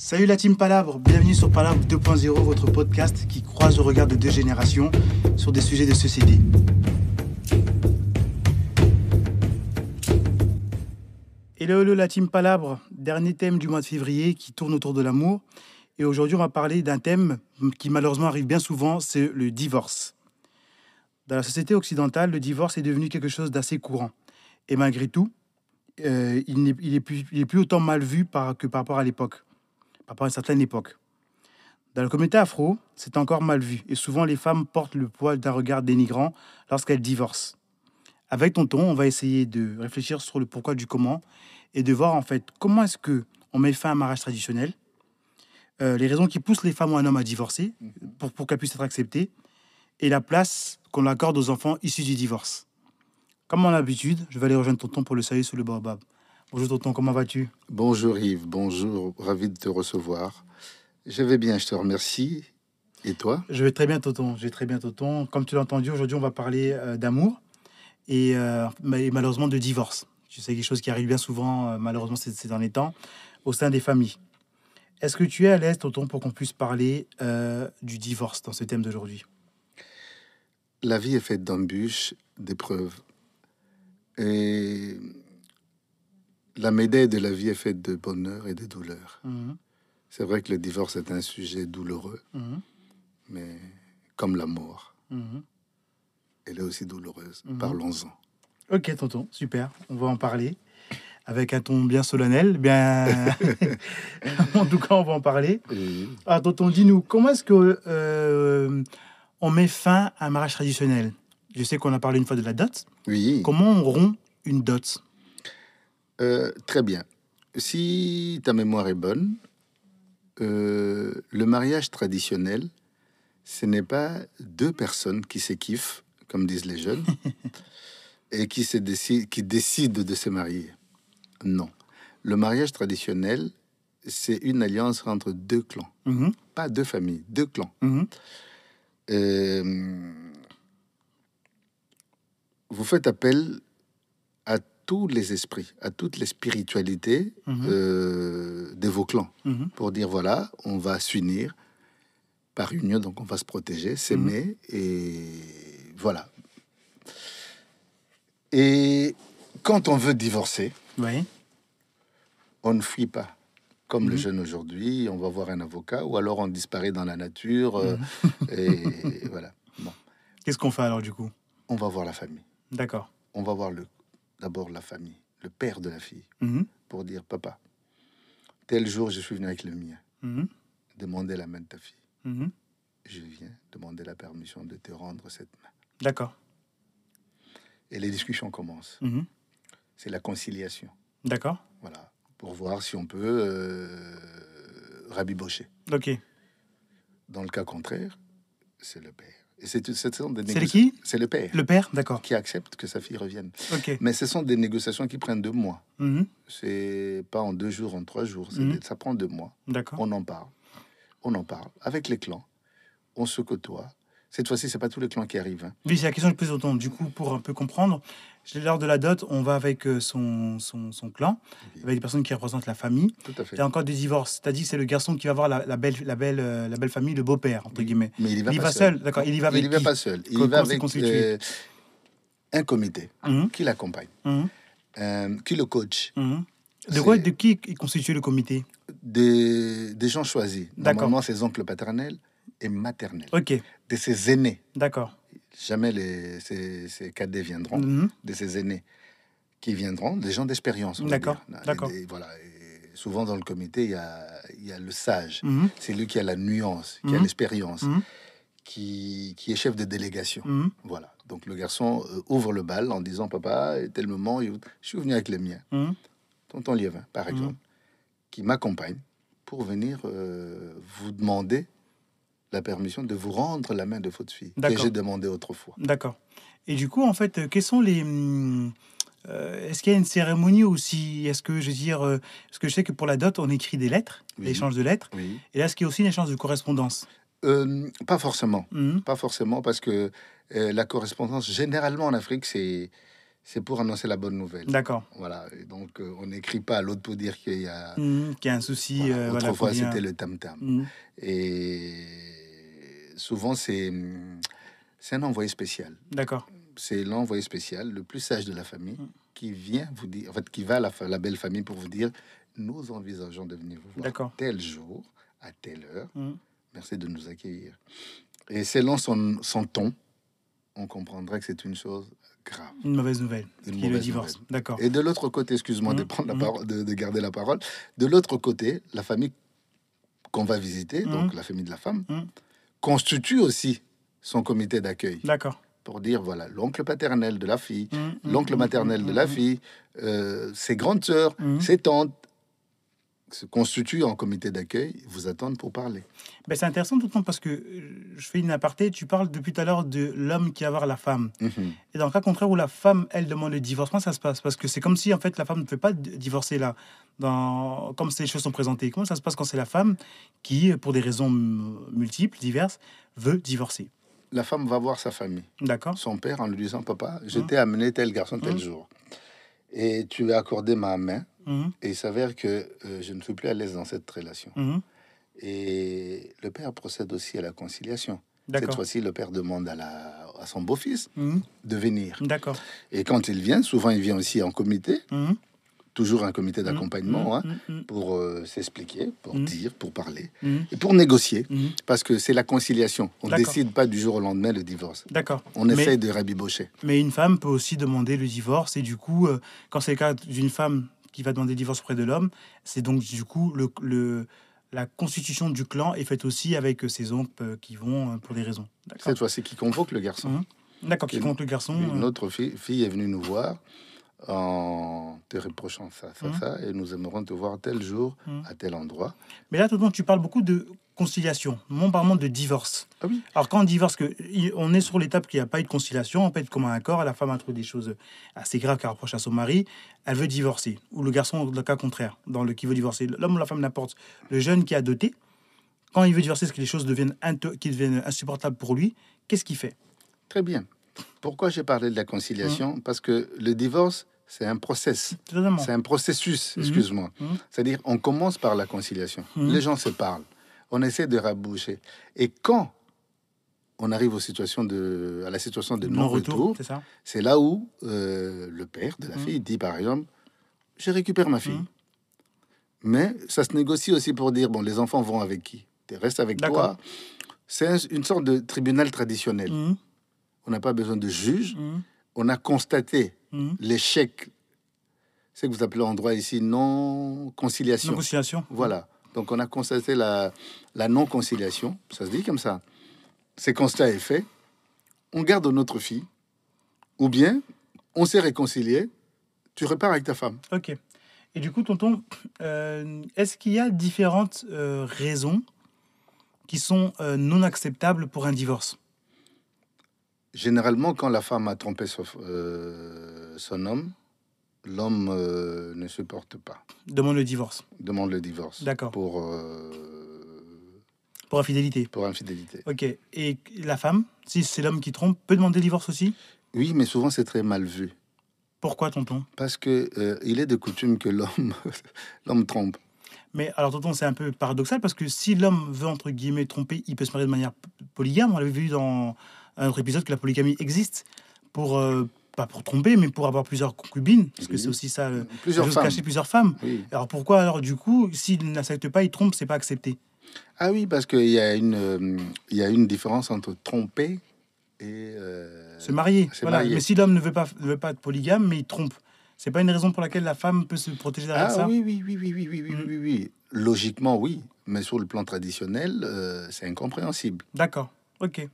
Salut la team Palabre, bienvenue sur Palabre 2.0, votre podcast qui croise le regard de deux générations sur des sujets de société. Hello, hello la team Palabre, dernier thème du mois de février qui tourne autour de l'amour. Et aujourd'hui, on va parler d'un thème qui malheureusement arrive bien souvent, c'est le divorce. Dans la société occidentale, le divorce est devenu quelque chose d'assez courant. Et malgré tout, euh, il n'est plus, autant mal vu que par rapport à l'époque, par rapport à une certaine époque. Dans la communauté afro, c'est encore mal vu. Et souvent, les femmes portent le poids d'un regard dénigrant lorsqu'elles divorcent. Avec Tonton, on va essayer de réfléchir sur le pourquoi du comment et de voir en fait comment est-ce que on met fin à un mariage traditionnel, euh, les raisons qui poussent les femmes ou un homme à divorcer pour, pour qu'elles puissent être acceptées et la place qu'on accorde aux enfants issus du divorce. Comme en l'habitude, je vais aller rejoindre Tonton pour le saluer sous le baobab. Bonjour Tonton, comment vas-tu? Bonjour Yves, bonjour, ravi de te recevoir. Je vais bien, je te remercie. Et toi? Je vais très bien Tonton, je vais très bien Tonton. Comme tu l'as entendu, aujourd'hui on va parler euh, d'amour et, euh, et malheureusement de divorce. Tu sais, quelque chose qui arrive bien souvent, euh, malheureusement ces, ces derniers temps, au sein des familles. Est-ce que tu es à l'aise Tonton pour qu'on puisse parler euh, du divorce dans ce thème d'aujourd'hui? La vie est faite d'embûches, d'épreuves. Et la médaille de la vie est faite de bonheur et de douleur. Mhm, C'est vrai que le divorce est un sujet douloureux, mhm, mais comme la mort, mhm. elle est aussi douloureuse. Parlons-en. Ok, tonton, super. On va en parler avec un ton bien solennel. Bien, en tout cas, on va en parler. Alors, tonton, dis-nous, comment est-ce que euh, on met fin à un mariage traditionnel? Je sais qu'on a parlé une fois de la dot. oui, Comment on rompt une dot? Euh, très bien. Si ta mémoire est bonne, euh, le mariage traditionnel, ce n'est pas deux personnes qui se kiffent, comme disent les jeunes, et qui, se décident, qui décident de se marier. Non. Le mariage traditionnel, c'est une alliance entre deux clans, Mhm, pas deux familles, deux clans. mhm, Euh, vous faites appel tous les esprits, à toutes les spiritualités mhm, euh, de vos clans mhm, pour dire voilà, on va s'unir par union, donc on va se protéger, s'aimer et voilà. Et quand on veut divorcer, Oui. on ne fuit pas. Comme Mhm. le jeune aujourd'hui, on va voir un avocat ou alors on disparaît dans la nature euh, et voilà. Bon, Qu'est-ce qu'on fait alors du coup? On va voir la famille. D'accord. On va voir le d'abord la famille, le père de la fille, Mhm, pour dire papa, tel jour je suis venu avec le mien, mhm, demander la main de ta fille. mhm. Je viens demander la permission de te rendre cette main. D'accord. Et les discussions commencent. Mhm, C'est la conciliation. D'accord. Voilà. Pour voir si on peut euh, rabibocher. Ok. Dans le cas contraire, c'est le père. C'est qui? C'est le père Le père D'accord. qui accepte que sa fille revienne. Ok. Mais ce sont des négociations qui prennent deux mois. Mhm, C'est pas en deux jours, en trois jours. c'est Mhm. des- Ça prend deux mois. D'accord. On en parle. On en parle. Avec les clans, on se côtoie. Cette fois-ci, c'est pas tous les clans qui arrivent. hein. Oui, c'est la question que je pose autant. Du coup, pour un peu comprendre, lors de la dot, on va avec euh, son, son, son clan, avec des personnes qui représentent la famille. Tout à fait. Il y a encore des divorces. C'est-à-dire que c'est le garçon qui va voir la, la belle, la, belle, euh, la belle famille, le beau-père, entre guillemets. Mais il y va Il y pas va seul. seul, d'accord. Il y va avec il y va qui pas seul. Il y va avec euh, un comité Mhm, qui l'accompagne, euh, qui le coach, mhm. De quoi, de qui est constitué le comité des, des gens choisis. D'accord. Normalement, ses oncles paternels et maternels, Ok, de ses aînés. d'accord. Jamais les, ces, ces cadets viendront, Mhm, de ses aînés qui viendront, des gens d'expérience. D'accord, d'accord. voilà. Et souvent dans le comité, il y a, il y a le sage. mhm, C'est lui qui a la nuance, qui a Mhm. l'expérience, qui, qui est chef de délégation. Voilà. Donc le garçon euh, ouvre le bal en disant Papa, tel moment, je suis venu avec le mien, mhm. tonton Liévin, par exemple, qui m'accompagne pour venir euh, vous demander la permission de vous rendre la main de votre fille, que j'ai demandé autrefois. D'accord. Et du coup, en fait, euh, quels sont les. hum, euh, Est-ce qu'il y a une cérémonie aussi Est-ce que, je veux dire, euh, parce que je sais que pour la dot, on écrit des lettres, Oui. l'échange de lettres. Oui. Et là, est-ce qu'il y a aussi une échange de correspondance? Euh, pas forcément. Mhm. Pas forcément, parce que euh, la correspondance, généralement en Afrique, c'est c'est pour annoncer la bonne nouvelle. D'accord. Voilà. Et donc, on n'écrit pas à l'autre pour dire qu'il y a. Mhm, Qu'il y a un souci. Voilà. voilà, Autrefois, c'était le tam-tam. Mhm. Et souvent, c'est hum, c'est un envoyé spécial. D'accord. C'est l'envoyé spécial, le plus sage de la famille, Mm. qui vient vous dire, en fait, qui va à la, belle famille pour vous dire nous envisageons de venir vous voir tel jour, à telle heure. Mhm. Merci de nous accueillir. Et selon son, son ton, on comprendrait que c'est une chose grave. Une mauvaise nouvelle. Une qui est le mauvaise divorce. D'accord. Et de l'autre côté, excuse-moi de Mhm, prendre la parole, de, de garder la parole. De l'autre côté, la famille qu'on va visiter, donc la famille de la femme. Constitue aussi son comité d'accueil. D'accord. pour dire voilà l'oncle paternel de la fille, Mhm, l'oncle mhm, maternel de la fille, euh, ses grandes sœurs, ses tantes se constituent en comité d'accueil, vous attendent pour parler. Ben, c'est intéressant tout le temps parce que euh, je fais une aparté. Tu parles depuis tout à l'heure de l'homme qui va voir la femme. Mhm. Et dans le cas contraire où la femme, elle demande le divorce, comment ça se passe? Parce que c'est comme si en fait la femme ne peut pas divorcer là, dans... comme ces choses sont présentées. Comment ça se passe quand c'est la femme qui, pour des raisons multiples, diverses, veut divorcer? La femme va voir sa famille. D'accord son père en lui disant Papa, Mhm. t'ai amené tel garçon tel Mhm. jour. Et tu as accordé ma main. Mhm, Et il s'avère que euh, je ne suis plus à l'aise dans cette relation. mhm. Et le père procède aussi à la conciliation. Cette fois-ci, le père demande à, la, à son beau-fils Mhm, de venir. D'accord. Et quand il vient, souvent il vient aussi en comité, toujours un comité d'accompagnement, hein, mhm, mhm, pour euh, s'expliquer, pour dire, pour parler, et pour négocier. Parce que c'est la conciliation. On ne décide pas du jour au lendemain le divorce. D'accord. On Mais- essaye de rabibocher. Mais une femme peut aussi demander le divorce. Et du coup, euh, quand c'est le cas d'une femme qui va demander le divorce auprès de l'homme, c'est donc du coup le, le- la constitution du clan est faite aussi avec euh, ses oncles qui vont pour des raisons. Cette fois-ci, qui convoque le garçon. D'accord, qui compte le garçon. Une euh, autre fille, fille est venue nous voir en te reprochant ça, ça, Mhm. ça, et nous aimerons te voir tel jour, Mhm. à tel endroit. Mais là, tout le temps, tu parles beaucoup de conciliation, non pas vraiment de divorce. Ah oui. Alors, quand on divorce, que, on est sur l'étape qu'il n'y a pas eu de conciliation, on peut être comme un accord, la femme a trouvé des choses assez graves qu'elle reproche à son mari, elle veut divorcer. Ou le garçon, dans le cas contraire, dans le qui veut divorcer. L'homme ou la femme, n'importe. Le jeune qui a doté, quand il veut divorcer, parce que les choses deviennent, qui deviennent insupportables pour lui, qu'est-ce qu'il fait? Très bien. Pourquoi j'ai parlé de la conciliation Parce que le divorce, c'est un process. C'est un processus, Mhm. excuse-moi. Mhm. C'est-à-dire, on commence par la conciliation. Les gens se parlent. On essaie de raboucher. Et quand on arrive aux situations de, à la situation de Non-retour, c'est là où euh, le père de la fille dit, par exemple, je récupère ma fille. Mais ça se négocie aussi pour dire, bon, les enfants vont avec qui? Tu restes avec toi. C'est un- une sorte de tribunal traditionnel. On n'a pas besoin de juge. Mhm. On a constaté Mhm. l'échec, c'est ce que vous appelez en droit ici non-conciliation. Non-conciliation. Voilà. Donc on a constaté la, la non-conciliation, ça se dit comme ça. Ces constats est fait, on garde notre fille, ou bien on s'est réconcilié, tu repars avec ta femme. Ok. Et du coup, tonton, euh, est-ce qu'il y a différentes euh, raisons qui sont euh, non acceptables pour un divorce? Généralement, quand la femme a trompé son, euh, son homme, l'homme euh, ne supporte pas, Demande le divorce demande le divorce D'accord. pour, euh, pour infidélité. pour infidélité. Ok. Et la femme, si c'est l'homme qui trompe, peut demander le divorce aussi? Oui, mais souvent c'est très mal vu. Pourquoi, tonton? Parce que euh, il est de coutume que l'homme l'homme trompe. Mais alors, tonton, c'est un peu paradoxal parce que si l'homme veut, entre guillemets, tromper, il peut se marier de manière polygame. On avait vu dans un autre épisode que la polygamie existe pour, euh, pas pour tromper, mais pour avoir plusieurs concubines. Parce que c'est aussi ça, le- Plusieurs femmes. cacher plusieurs femmes. Oui. Alors pourquoi, alors, du coup, s'il n'accepte pas, il trompe, c'est pas accepté? Ah oui, parce qu'il y a une euh, il y a une différence entre tromper et euh, Se marier. Voilà. marier. Mais si l'homme ne veut pas, ne veut pas être polygame, mais il trompe, c'est pas une raison pour laquelle la femme peut se protéger derrière Ah ça? oui, oui, oui, oui, oui, oui, oui, Mm. oui, oui. Logiquement, oui. Mais sur le plan traditionnel, euh, c'est incompréhensible. D'accord. Ok.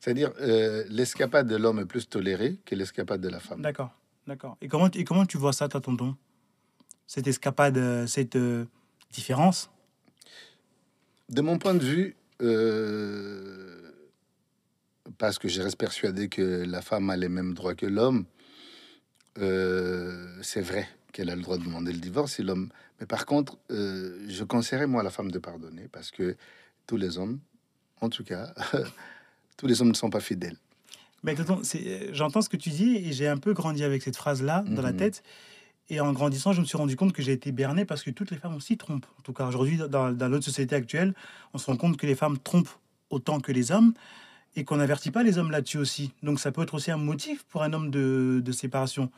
C'est-à-dire, euh, l'escapade de l'homme est plus tolérée que l'escapade de la femme. D'accord. D'accord. Et comment, et comment tu vois ça, toi, tonton? Cette escapade, euh, cette euh, différence? De mon point de vue, euh, parce que je reste persuadé que la femme a les mêmes droits que l'homme, c'est vrai qu'elle a le droit de demander le divorce, si l'homme. Mais par contre, je conseillerais moi à la femme de pardonner, parce que tous les hommes, en tout cas, tous les hommes ne sont pas fidèles. Mais euh, j'entends ce que tu dis et j'ai un peu grandi avec cette phrase-là dans la Mhm. tête. Et en grandissant, je me suis rendu compte que j'ai été berné parce que toutes les femmes aussi trompent. En tout cas, aujourd'hui, dans, dans notre société actuelle, on se rend compte que les femmes trompent autant que les hommes et qu'on n'avertit pas les hommes là-dessus aussi. Donc ça peut être aussi un motif pour un homme de, de séparation.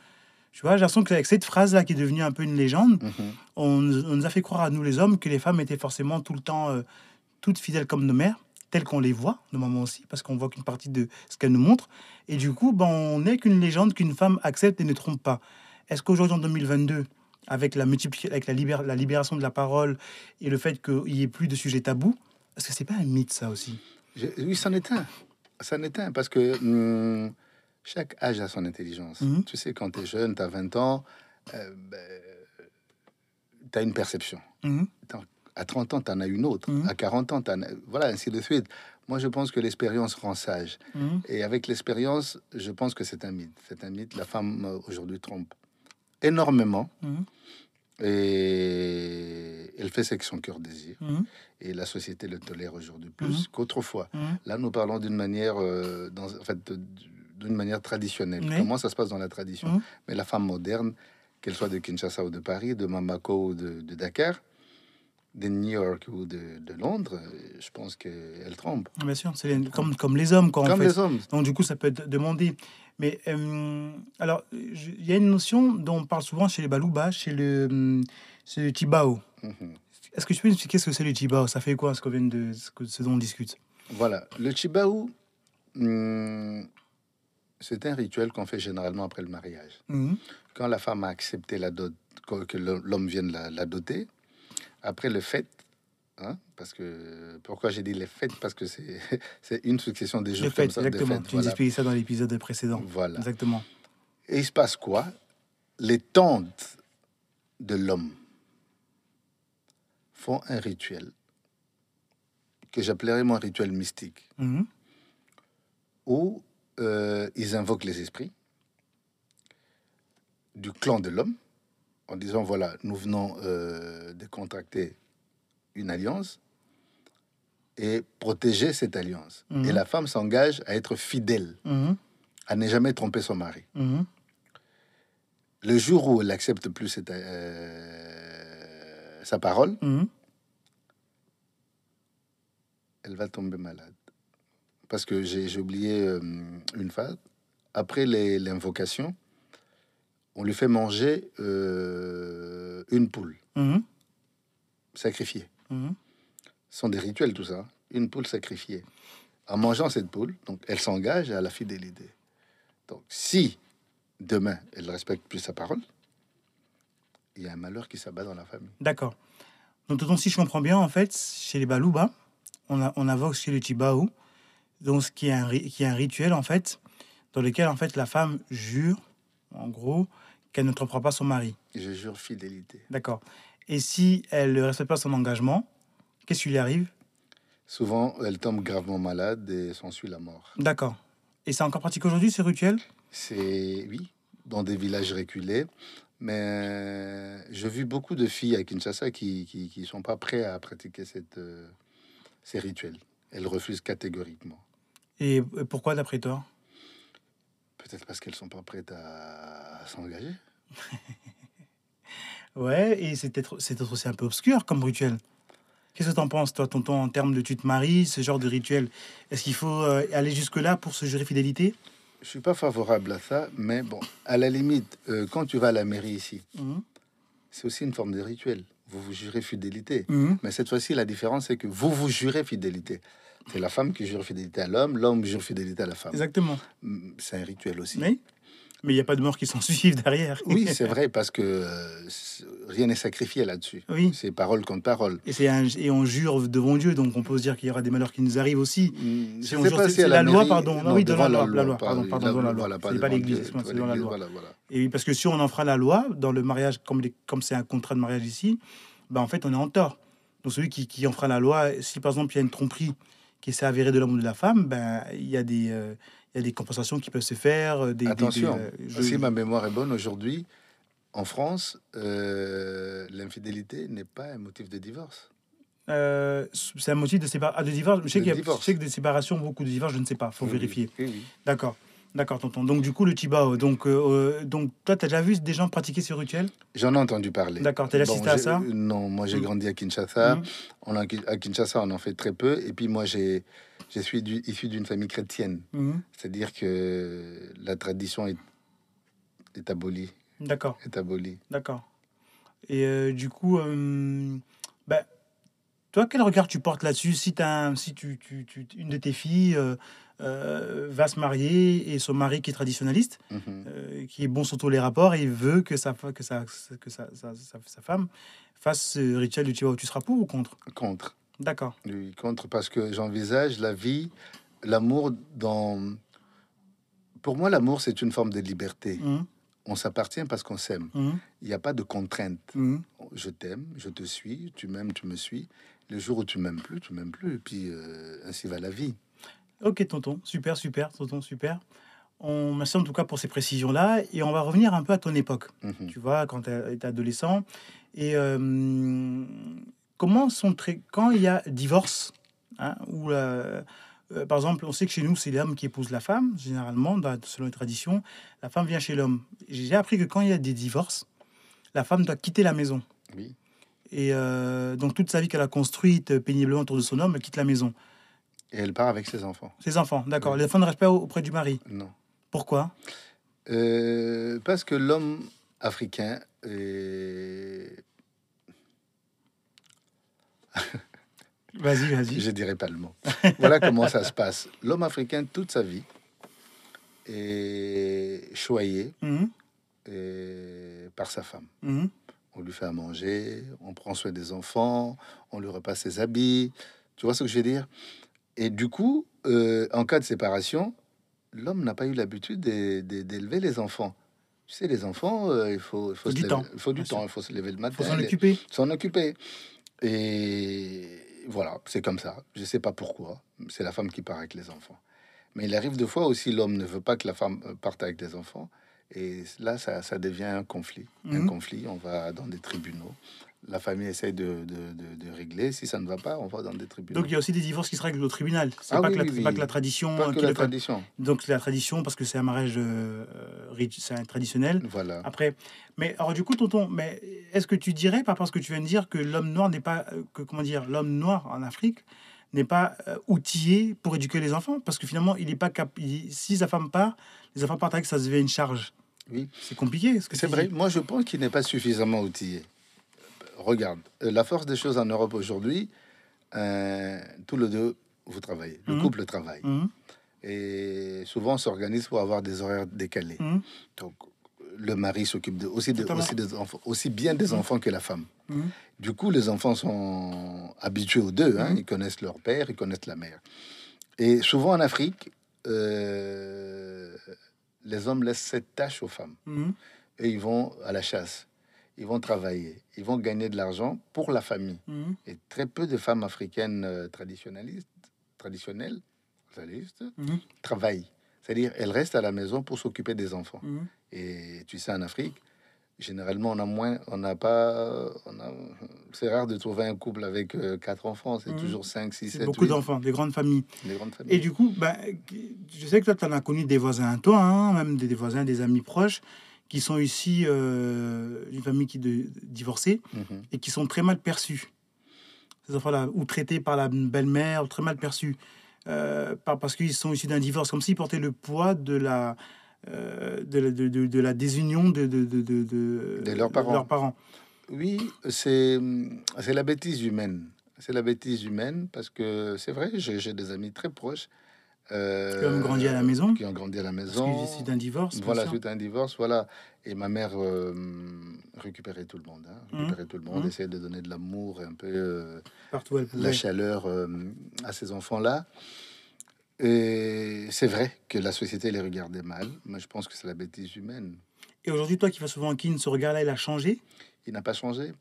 Tu vois, j'ai l'impression qu'avec cette phrase-là qui est devenue un peu une légende, Mhm. on, nous- on nous a fait croire à nous les hommes que les femmes étaient forcément tout le temps euh, toutes fidèles comme nos mères, telles qu'on les voit, nos mamans aussi, parce qu'on voit qu'une partie de ce qu'elles nous montrent. Et du coup, ben, on n'est qu'une légende qu'une femme accepte et ne trompe pas. Est-ce qu'aujourd'hui, en 2022, avec la, avec la, libér- la libération de la parole et le fait qu'il n'y ait plus de sujets tabous, est-ce que c'est pas un mythe ça aussi? Je- oui, c'en est un. C'en est un, parce que hum, chaque âge a son intelligence. Mhm. Tu sais, quand tu es jeune, tu as 20 ans, tu as une perception. Mhm. À 30 ans, tu en as une autre. Mhm. À 40 ans, tu en as... Voilà, ainsi de suite. Moi, je pense que l'expérience rend sage. Mhm. Et avec l'expérience, je pense que c'est un mythe. C'est un mythe. La femme, euh, aujourd'hui, trompe énormément. Mhm. Et elle fait ce que son cœur désire. Et la société le tolère aujourd'hui plus qu'autrefois. Là, nous parlons d'une manière, euh, dans, en fait, d'une manière traditionnelle. Oui. Comment ça se passe dans la tradition? Mais la femme moderne, qu'elle soit de Kinshasa ou de Paris, de Mamako ou de, de Dakar, de New York ou de, de Londres, euh, je pense qu'elle trompe. Bien sûr, c'est comme, comme les hommes, quoi, en Comme fait. les hommes. Donc, du coup, ça peut être demandé. Mais euh, alors, il y a une notion dont on parle souvent chez les Balouba, chez le, hum, c'est le Chibao. Mhm. Est-ce que tu peux expliquer ce que c'est le Chibao? Ça fait quoi ce, qu'on vient de, ce, que- ce dont on discute? Voilà. Le Chibaou, hum, c'est un rituel qu'on fait généralement après le mariage. Mhm. quand la femme a accepté la dot, que que l'homme vienne la, la doter, après le fait, hein, parce que pourquoi j'ai dit les fêtes? Parce que c'est une succession des jours Les comme fêtes, ça, des exactement. fêtes, Tu nous voilà. expliquais ça dans l'épisode précédent. Voilà. Exactement. Et il se passe quoi? Les tantes de l'homme font un rituel que j'appellerais mon rituel mystique, Mhm. où euh, ils invoquent les esprits du clan de l'homme en disant voilà, nous venons euh, de contracter une alliance et protéger cette alliance. Mhm. Et la femme s'engage à être fidèle, Mhm. à ne jamais tromper son mari. Mhm. Le jour où elle accepte plus cette, euh, sa parole, elle va tomber malade. Parce que j'ai oublié euh, une phase. Après les- l'invocation, on lui fait manger euh, une poule Mhm. sacrifiée. Mhm. Ce sont des rituels, tout ça. Une poule sacrifiée. En mangeant cette poule, donc elle s'engage à la fidélité. Donc, si demain elle ne respecte plus sa parole, il y a un malheur qui s'abat dans la famille. D'accord. Donc, tonton, si je comprends bien, en fait, chez les Balouba, on, a, on invoque chez le Chibao, donc ce qui est, un, ri- qui est un rituel, en fait, dans lequel, en fait, la femme jure, en gros, qu'elle ne trompera pas son mari. Je jure fidélité. D'accord. Et si elle ne respecte pas son engagement, qu'est-ce qui lui arrive? Souvent, elle tombe gravement malade et s'ensuit la mort. D'accord. Et c'est encore pratique aujourd'hui, ce rituel C'est, oui, dans des villages reculés. Mais j'ai vu beaucoup de filles à Kinshasa qui qui, qui sont pas prêtes à pratiquer cette, euh, ces rituels. Elles refusent catégoriquement. Et pourquoi, d'après toi? Peut-être parce qu'elles sont pas prêtes à, à s'engager. Ouais, et c'est peut-être c'est peut-être aussi un peu obscur comme rituel. Qu'est-ce que t'en penses, toi, tonton, en termes de tu te maries, ce genre de rituel? Est-ce qu'il faut euh, aller jusque-là pour se jurer fidélité? Je suis pas favorable à ça, mais bon, à la limite, euh, quand tu vas à la mairie ici, Mhm. c'est aussi une forme de rituel. Vous vous jurez fidélité. Mhm. Mais cette fois-ci, la différence, c'est que vous vous jurez fidélité. C'est la femme qui jure fidélité à l'homme, l'homme jure fidélité à la femme. Exactement. Mm, C'est un rituel aussi. Oui. Mais il n'y a pas de mort qui s'en suivent derrière. Oui, c'est vrai, parce que euh, rien n'est sacrifié là-dessus. Oui. C'est parole contre parole. Et, un- et on jure devant Dieu, donc on peut se dire qu'il y aura des malheurs qui nous arrivent aussi. Mm, Si je on sais jure- pas c'est- la la loi, pardon. Non, oui, devant la loi, la loi, pardon, pardon, dans la loi. Voilà, C'est pas devant l'église, c'est dans la loi. Voilà, voilà. Et oui, parce que si on enfreint la loi, dans le mariage, comme c'est un contrat de mariage ici, ben en fait, on est en tort. Donc celui qui, qui enfreint la loi, si par exemple il y a une tromperie qui s'est avérée de l'homme ou de la femme, ben il y a des euh, il y a des compensations qui peuvent se faire. euh, Des, des- Attention, des, euh, je- si ma mémoire est bonne, aujourd'hui, en France, euh, l'infidélité n'est pas un motif de divorce. euh, c'est un motif de séparation, de divorce. Je sais qu'il y a divorce. je sais que des séparations, beaucoup de divorces, je ne sais pas, faut Oui, vérifier. oui, oui. D'accord. D'accord, tonton. Donc, du coup, le Tibao. Donc, euh, euh, donc toi, tu as déjà vu des gens pratiquer ce rituel J'en ai entendu parler. D'accord, tu as assisté Bon, à ça? Non, moi j'ai Mm. grandi à Kinshasa. Mhm. On a, à Kinshasa, on en fait très peu. Et puis moi, j'ai, je suis du- issu d'une famille chrétienne. Mhm. C'est-à-dire que la tradition est, est abolie. D'accord, Est abolie. d'accord. Et euh, du coup, euh, ben, toi, quel regard tu portes là-dessus? Si, t'as un- si tu, tu- tu- une de tes filles euh, euh, va se marier et son mari qui est traditionnaliste, Mhm. euh, qui est bon sur tous les rapports et veut que sa, que sa, que sa, sa- sa- femme fasse ce rituel du Chihuahua, tu seras pour ou contre? Contre. D'accord. Oui, contre parce que j'envisage la vie, l'amour dans... Pour moi, l'amour, c'est une forme de liberté. Mhm. On s'appartient parce qu'on s'aime. Mhm. Il n'y a pas de contrainte. Je t'aime, je te suis, tu m'aimes, tu me suis. Le jour où tu m'aimes plus, tu m'aimes plus. Et puis, euh, ainsi va la vie. Ok, tonton, super, super, tonton, super. On, merci en tout cas pour ces précisions-là. Et on va revenir un peu à ton époque, Mhm. tu vois, quand tu étais adolescent. Et euh, comment sont très. Quand il y a divorce, hein, ou la- euh, par exemple, on sait que chez nous, c'est l'homme qui épouse la femme, généralement, dans- selon les traditions. La femme vient chez l'homme. J'ai appris que quand il y a des divorces, la femme doit quitter la maison. Oui. Et euh, donc, toute sa vie qu'elle a construite euh, péniblement autour de son homme, elle quitte la maison. Et elle part avec ses enfants. Ses enfants, d'accord. Oui. Les enfants ne restent pas auprès du mari. Non. Pourquoi? Euh, parce que l'homme africain est... Vas-y, vas-y. Je dirais pas le mot. voilà comment ça se passe. L'homme africain, toute sa vie, est choyé Mhm, euh, par sa femme. mhm, On lui fait à manger, on prend soin des enfants, on lui repasse ses habits. Tu vois ce que je veux dire? Et du coup, euh, en cas de séparation, l'homme n'a pas eu l'habitude de- de- d'élever les enfants. Tu sais, les enfants, euh, il faut, il faut, Faut du temps, il faut du temps, il faut se lever le faut matin, s'en les- occuper. s'en occuper. Et voilà, c'est comme ça. Je sais pas pourquoi. C'est la femme qui part avec les enfants. Mais il arrive deux fois aussi, l'homme ne veut pas que la femme euh, parte avec les enfants. Et là, ça, ça devient un conflit. Un Mhm. conflit, on va dans des tribunaux. La famille essaie de, de, de- de régler. Si ça ne va pas, on va dans des tribunaux. Donc il y a aussi des divorces qui se règlent au tribunal. C'est Ah pas, oui, que la, oui, c'est oui. pas que la tradition. pas que la tradition. Donc c'est la tradition parce que c'est un mariage euh, c'est un traditionnel. Voilà. Après, mais alors du coup, tonton, mais est-ce que tu dirais, par rapport à ce que tu viens de dire, que l'homme noir n'est pas, euh, que comment dire, l'homme noir en Afrique n'est pas euh, outillé pour éduquer les enfants? Parce que finalement, il n'est pas cap. il- si sa femme part, les enfants partent avec, ça devient une charge. Oui. C'est compliqué. C'est vrai. Moi, je pense qu'il n'est pas suffisamment outillé. Regarde, euh, la force des choses en Europe aujourd'hui, euh, tous les deux, vous travaillez. Le Mhm. couple travaille. Mhm, Et souvent, on s'organise pour avoir des horaires décalés. mhm, Donc, le mari s'occupe aussi, de- aussi, des enfants, aussi bien des enfants que la femme. Du coup, les enfants sont habitués aux deux. hein. Ils connaissent leur père, ils connaissent la mère. Et souvent en Afrique, euh, les hommes laissent cette tâche aux femmes. Et ils vont à la chasse. Ils vont travailler. Ils vont gagner de l'argent pour la famille. Mhm. Et très peu de femmes africaines euh, traditionnalistes, traditionnelles, Mhm. travaillent. C'est-à-dire, elles restent à la maison pour s'occuper des enfants. Mhm. Et tu sais, en Afrique, généralement, on a moins, on n'a pas, c'est rare de trouver un couple avec euh, quatre enfants. C'est toujours cinq, six, sept, beaucoup d'enfants, des grandes familles. des grandes Et familles. du coup, ben, je sais que toi, tu en as connu des voisins, toi, hein, même des voisins, des amis proches, qui sont ici euh, d'une famille qui de, divorcée Mhm. et qui sont très mal perçus. Ces enfants-là, ou traités par la belle-mère, ou très mal perçus, euh, par- parce qu'ils sont issus d'un divorce, comme s'ils portaient le poids de la, euh, de, la- de, de- la désunion de, de, de, de, de- De leurs parents. leurs parents. Oui, c'est, la bêtise humaine. C'est la bêtise humaine parce que c'est vrai, j'ai des amis très proches. Euh, Qui ont grandi à la maison. Qui ont grandi à la maison. issus d'un divorce. Voilà, suite à un divorce, voilà. Et ma mère euh, récupérait tout le monde. hein, Mhm. récupérait tout le monde, Mhm. essayait de donner de l'amour et un peu euh, Partout où elle la chaleur euh, à ces enfants-là. Et c'est vrai que la société les regardait mal, mais je pense que c'est la bêtise humaine. Et aujourd'hui, toi qui vas souvent en Kin, ce regard-là, il a changé? Il n'a pas changé.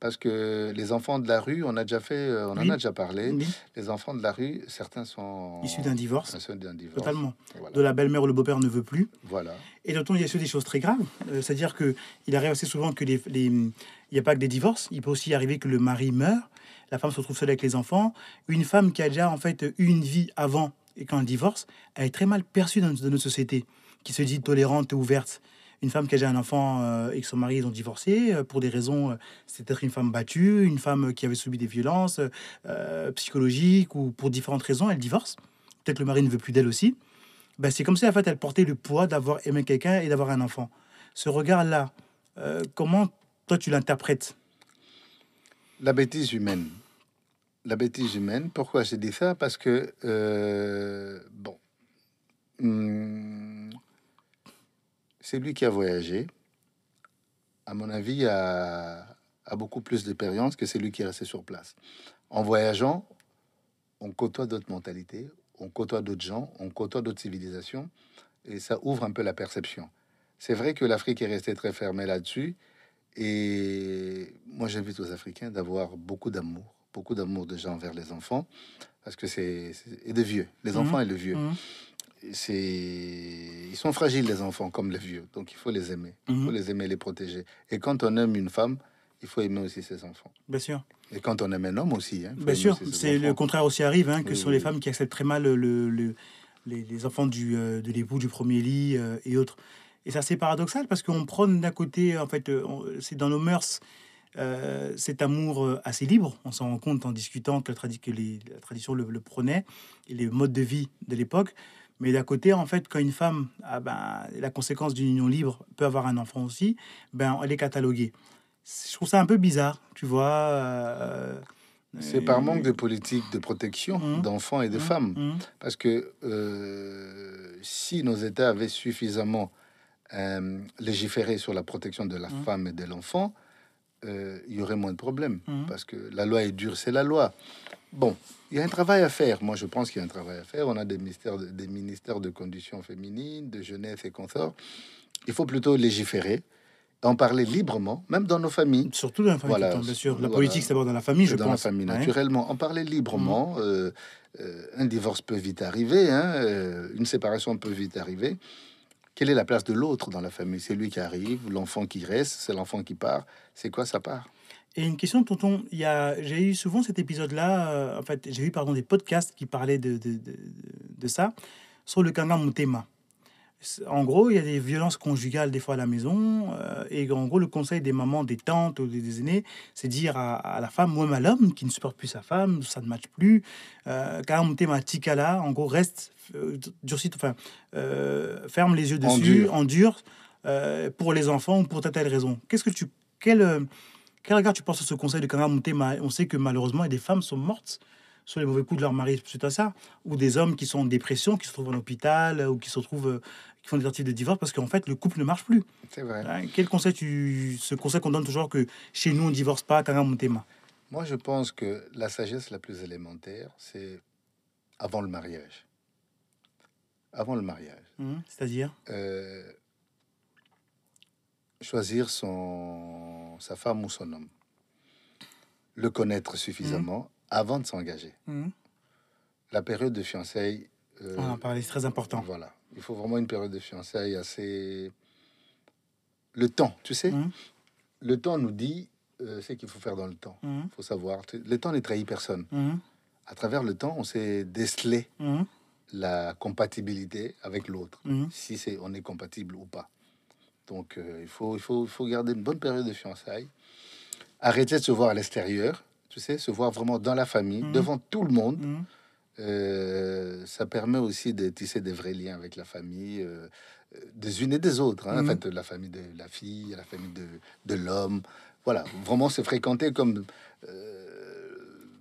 Parce que les enfants de la rue, on a déjà fait, euh, on en a déjà parlé. Oui. Les enfants de la rue, certains sont Issus d'un divorce. divorce. Totalement. Voilà. De la belle-mère ou le beau-père ne veut plus. Voilà. Et d'autant, il y a aussi des choses très graves. Euh, C'est-à-dire que il arrive assez souvent que les, les- il n'y a pas que des divorces. Il peut aussi arriver que le mari meurt, la femme se retrouve seule avec les enfants. Une femme qui a déjà en fait eu une vie avant et quand elle divorce, elle est très mal perçue dans, dans notre société, qui se dit tolérante et ouverte. Une femme qui a déjà un enfant euh, et que son mari ils ont divorcé euh, pour des raisons, euh, c'est peut-être une femme battue, une femme qui avait subi des violences psychologiques ou pour différentes raisons, elle divorce. Peut-être le mari ne veut plus d'elle aussi. Ben, c'est comme si en fait elle portait le poids d'avoir aimé quelqu'un et d'avoir un enfant. Ce regard-là, comment toi tu l'interprètes? La bêtise humaine. La bêtise humaine. Pourquoi j'ai dit ça? Parce que, bon, hum, c'est lui qui a voyagé. À mon avis, a, a beaucoup plus d'expérience que celui qui est resté sur place. En voyageant, on côtoie d'autres mentalités, on côtoie d'autres gens, on côtoie d'autres civilisations, et ça ouvre un peu la perception. C'est vrai que l'Afrique est restée très fermée là-dessus, et moi j'invite aux Africains d'avoir beaucoup d'amour, beaucoup d'amour déjà envers les enfants, parce que c'est c'est- et de vieux, les Mhm. enfants et le vieux. Mhm. C'est ils sont fragiles les enfants comme les vieux, donc il faut les aimer, il faut Mhm. les aimer, les protéger. Et quand on aime une femme, il faut aimer aussi ses enfants. Bien sûr. Et quand on aime un homme aussi, hein, Bien sûr, c'est le contraire aussi arrive, hein, que Oui, sur oui, les femmes qui acceptent très mal le, le- les, les enfants du, euh, de l'époux, du premier lit euh, et autres. Et ça, c'est paradoxal parce qu'on prône d'un côté, en fait, euh, c'est dans nos mœurs euh, cet amour assez libre. On s'en rend compte en discutant que la, tradi- que les- la tradition le, le prônait et les modes de vie de l'époque. Mais d'un côté, en fait, quand une femme a ben, la conséquence d'une union libre peut avoir un enfant aussi, ben, elle est cataloguée. Je trouve ça un peu bizarre, tu vois. euh, C'est par manque de politique de protection Mhm. d'enfants et de Mhm, femmes. mhm. Parce que euh, si nos États avaient suffisamment euh, légiféré sur la protection de la femme et de l'enfant, euh, il y aurait moins de problèmes. Parce que la loi est dure, c'est la loi. Bon, il y a un travail à faire. Moi, je pense qu'il y a un travail à faire. On a des ministères de, des ministères de conditions féminines, de jeunesse et consorts. Il faut plutôt légiférer, en parler librement, même dans nos familles. Surtout dans la famille, Voilà, bien sûr. La voilà. politique, c'est d'abord dans la famille, je dans pense. la famille, Ouais. naturellement. En parler librement. euh, euh, un divorce peut vite arriver, hein, euh, une séparation peut vite arriver. Quelle est la place de l'autre dans la famille? C'est lui qui arrive, l'enfant qui reste, c'est l'enfant qui part. C'est quoi sa part? Et une question, tonton, il y a, j'ai eu souvent cet épisode-là, euh, en fait, j'ai eu pardon des podcasts qui parlaient de, de, de, de ça, sur le Kanga Mutema. En gros, il y a des violences conjugales des fois à la maison, euh, et en gros, le conseil des mamans, des tantes ou des, des aînés, c'est dire à, à la femme ou même à l'homme qui ne supporte plus sa femme, ça ne matche plus, euh, Kanga Mutema Tikala, en gros, reste, euh, durcit, enfin, euh, ferme les yeux dessus, Endure. endure, euh, pour les enfants ou pour telle telle raison. Qu'est-ce que tu, quel, euh, quel regard tu penses sur ce conseil de Kanga Mutema On sait que malheureusement, des femmes sont mortes sur les mauvais coups de leur mari suite à ça, ou des hommes qui sont en dépression, qui se retrouvent en hôpital, euh, ou qui se retrouvent, euh, qui font des tentatives de divorce parce qu'en fait, le couple ne marche plus. C'est vrai. Hein, Quel conseil tu, ce conseil qu'on donne toujours que chez nous on divorce pas, Kanga Mutema Moi, je pense que la sagesse la plus élémentaire, c'est avant le mariage. Avant le mariage. Hum, C'est-à-dire? Euh, choisir son, sa femme ou son homme. Le connaître suffisamment avant de s'engager. Hum, La période de fiançailles. euh, On en parlait, c'est très important. Voilà. Il faut vraiment une période de fiançailles assez. Le temps, tu sais? Hum, Le temps nous dit euh, ce qu'il faut faire dans le temps. Il faut savoir. Le temps ne trahit personne. À travers le temps, on sait déceler hum, la compatibilité avec l'autre, si c'est on est compatible ou pas. Donc euh, il, faut, il, faut, il faut garder une bonne période de fiançailles. Arrêter de se voir à l'extérieur, tu sais, se voir vraiment dans la famille, Mhm. devant tout le monde. hum. Euh, ça permet aussi de tisser des vrais liens avec la famille, euh, des unes et des autres. hein. En Mhm. fait, la famille de la fille, la famille de, de l'homme. Voilà, vraiment se fréquenter comme euh,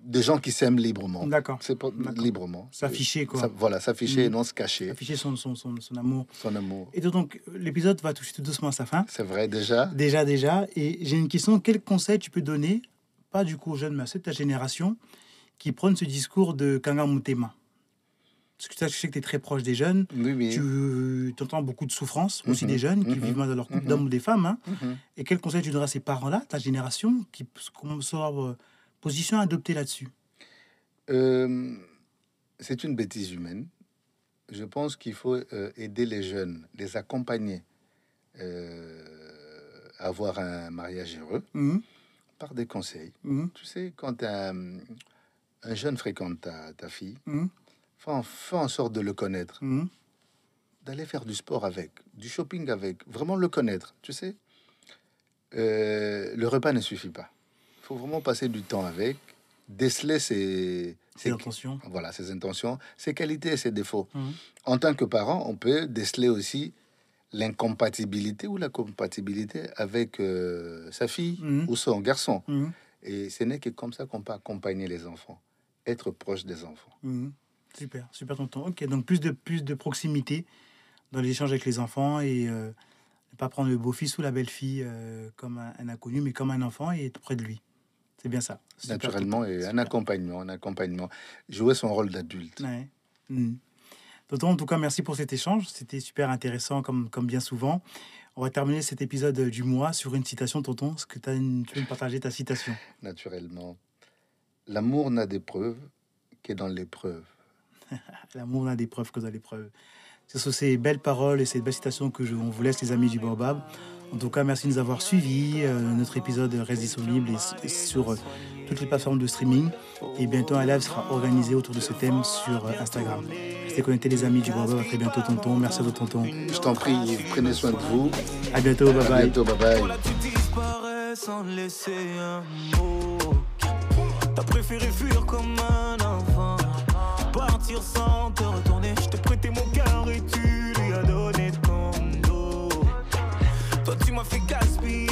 des gens qui s'aiment librement. D'accord. C'est librement. S'afficher, quoi. Ça- voilà, s'afficher et Mhm. non se cacher Afficher son, son, son, son amour. son amour. Et donc, l'épisode va toucher tout doucement à sa fin. C'est vrai déjà. Déjà, déjà. Et j'ai une question. Quel conseil tu peux donner, pas du coup aux jeunes, mais à ceux de ta génération, qui prennent ce discours de Kanga Mutema? Parce que tu sais que tu es très proche des jeunes. Oui, oui. Tu entends beaucoup de souffrance aussi Mhm, des jeunes qui mhm, vivent mal dans leur couple, mhm. d'hommes ou des femmes. hein. Mhm. Et quel conseil tu donneras à ces parents-là, ta génération, qui euh, position à adopter là-dessus Euh, c'est une bêtise humaine. Je pense qu'il faut euh, aider les jeunes, les accompagner euh, à avoir un mariage heureux Mhm, par des conseils. mhm, Tu sais, quand un, un jeune fréquente ta, ta fille, mhm, fais en, fais en sorte de le connaître, d'aller faire du sport avec, du shopping avec, vraiment le connaître, tu sais. Euh, le repas ne suffit pas. Faut vraiment passer du temps avec, déceler ses, l'intention. voilà, ses intentions, ses qualités et ses défauts. Mhm. En tant que parent, on peut déceler aussi l'incompatibilité ou la compatibilité avec euh, sa fille Mhm. ou son garçon. Mhm. Et ce n'est que comme ça qu'on peut accompagner les enfants, être proche des enfants. Super, super tonton. Ok, donc plus de, plus de proximité dans les échanges avec les enfants et euh, ne pas prendre le beau-fils ou la belle-fille euh, comme un, un inconnu, mais comme un enfant et être près de lui. C'est bien ça. Naturellement, et un accompagnement, un accompagnement. Jouer son rôle d'adulte. Ouais. Mhm. Tonton, en tout cas, merci pour cet échange. C'était super intéressant, comme, comme bien souvent. On va terminer cet épisode du mois sur une citation, tonton. Est-ce que t'as une- tu peux me partager ta citation? Naturellement. L'amour n'a d'épreuve que dans l'épreuve. L'amour n'a d'épreuve que dans l'épreuve. Ce sont ces belles paroles et ces belles citations que je, on vous laisse, les amis du Baobab. En tout cas, merci de nous avoir suivis. Euh, notre épisode reste disponible et et sur euh, toutes les plateformes de streaming. Et bientôt, un live sera organisé autour de ce thème sur euh, Instagram. Restez connectés, les amis du Baobab. À très bientôt, tonton. Merci à toi, tonton. Je t'en prie, prenez soin de vous. À bientôt. Bye À bye. bientôt, bye bye. Voilà, tu disparais sans laisser un mot. T'as préféré fuir comme un enfant. Partir sans te retourner. Je t'ai prêté mon cœur, my got speed